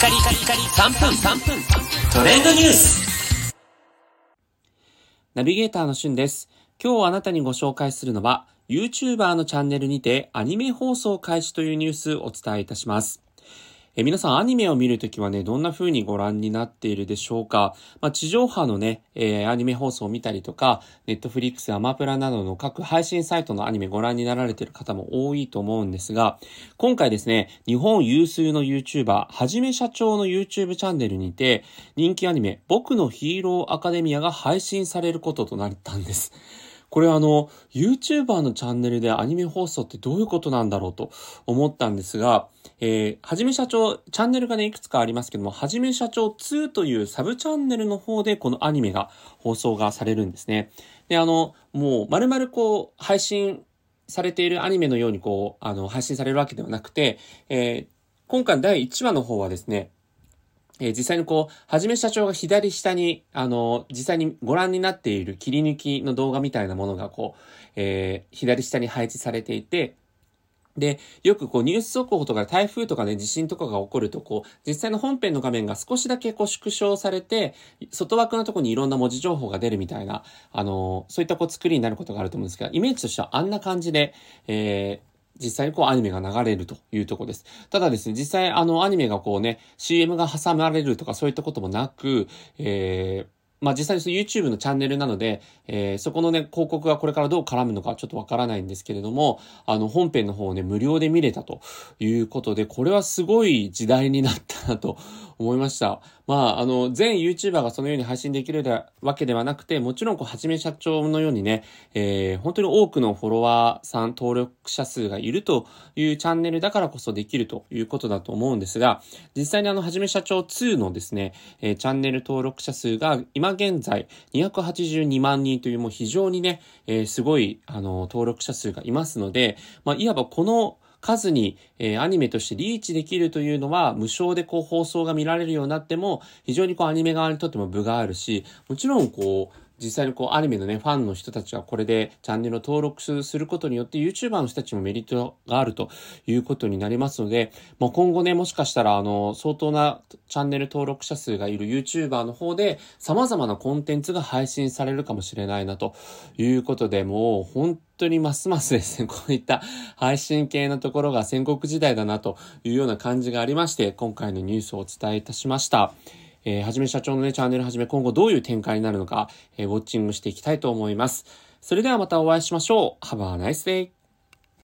カリカリカリ3分3分トレンドニュースナビゲーターのしゅんです。今日あなたにご紹介するのは、YouTuber のチャンネルにてアニメ放送開始というニュースをお伝えいたします。え皆さんアニメを見るときはね、どんな風にご覧になっているでしょうか？まあ、地上波のね、えー、アニメ放送を見たりとか、ネットフリックス、アマプラなどの各配信サイトのアニメご覧になられている方も多いと思うんですが、今回ですね、日本有数の YouTuber、はじめ社長の YouTube チャンネルにて、人気アニメ、僕のヒーローアカデミアが配信されることとなったんです。これあの、YouTuber のチャンネルでアニメ放送ってどういうことなんだろうと思ったんですが、えー、はじめ社長、チャンネルがね、いくつかありますけども、はじめ社長2というサブチャンネルの方でこのアニメが放送がされるんですね。で、あの、もう、丸々こう、配信されているアニメのようにこう、あの、配信されるわけではなくて、えー、今回第1話の方はですね、えー、実際にこう、はじめ社長が左下に、あの、実際にご覧になっている切り抜きの動画みたいなものがこう、えー、左下に配置されていて、で、よくこうニュース速報とか台風とかね、地震とかが起こると、こう、実際の本編の画面が少しだけこう縮小されて、外枠のとこにいろんな文字情報が出るみたいな、あの、そういったこう作りになることがあると思うんですが、イメージとしてはあんな感じで、えー、実際にこうアニメが流れるというとこです。ただですね、実際あのアニメがこうね、CM が挟まれるとかそういったこともなく、えー、まあ実際にその YouTube のチャンネルなので、えー、そこのね、広告がこれからどう絡むのかちょっとわからないんですけれども、あの本編の方をね、無料で見れたということで、これはすごい時代になったなと思いました。まあ、あの、全 YouTuber がそのように配信できるわけではなくて、もちろん、こう、はじめ社長のようにね、えー、本当に多くのフォロワーさん、登録者数がいるというチャンネルだからこそできるということだと思うんですが、実際にあの、はじめ社長2のですね、えー、チャンネル登録者数が今現在282万人というもう非常にね、えー、すごい、あの、登録者数がいますので、まあ、いわばこの数に、えー、アニメとしてリーチできるというのは、無償でこう放送が見られるようになっても、非常にこうアニメ側にとっても部があるし、もちろんこう、実際にこうアニメのね、ファンの人たちがこれでチャンネルを登録することによって YouTuber の人たちもメリットがあるということになりますので、まあ、今後ね、もしかしたらあの、相当なチャンネル登録者数がいる YouTuber の方で様々なコンテンツが配信されるかもしれないなということで、もう本当にますますですね、こういった配信系のところが戦国時代だなというような感じがありまして、今回のニュースをお伝えいたしました。えー、はじめ社長のね、チャンネルはじめ今後どういう展開になるのか、えー、ウォッチングしていきたいと思います。それではまたお会いしましょう。Have a nice day!